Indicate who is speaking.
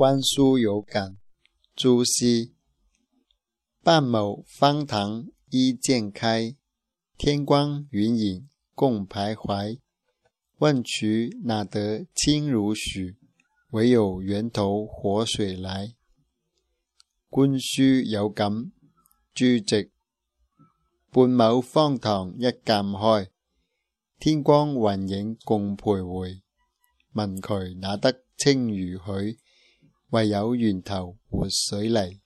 Speaker 1: 观书有感，朱熹。半亩方塘一鉴开，天光云影共徘徊。问渠哪得清如许？唯有源头活水来。观书有感，朱熹。半亩方塘一鉴开，天光云影共徘徊。问渠哪得清如许？唯有源头活水嚟。